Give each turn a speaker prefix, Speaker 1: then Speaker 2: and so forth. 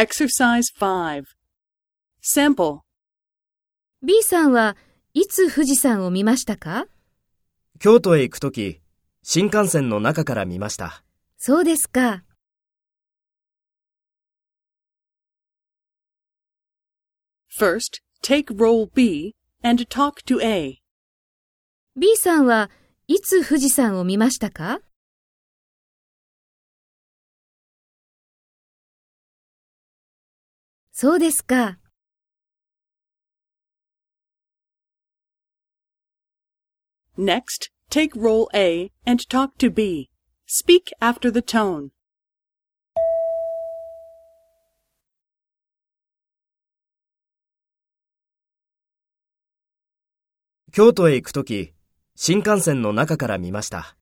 Speaker 1: Exercise 5. Sample.
Speaker 2: B さんはいつ富士山を見ましたか？
Speaker 3: 京都へ行くとき、新幹線の中から見ました。
Speaker 2: そうですか。
Speaker 1: First, take role B and talk to A.
Speaker 2: B さんはいつ富士山を見ましたか？そうですか。
Speaker 1: Next, take role A and talk to B. Speak after the tone.
Speaker 3: 京都へ行くとき、新幹線の中から見ました。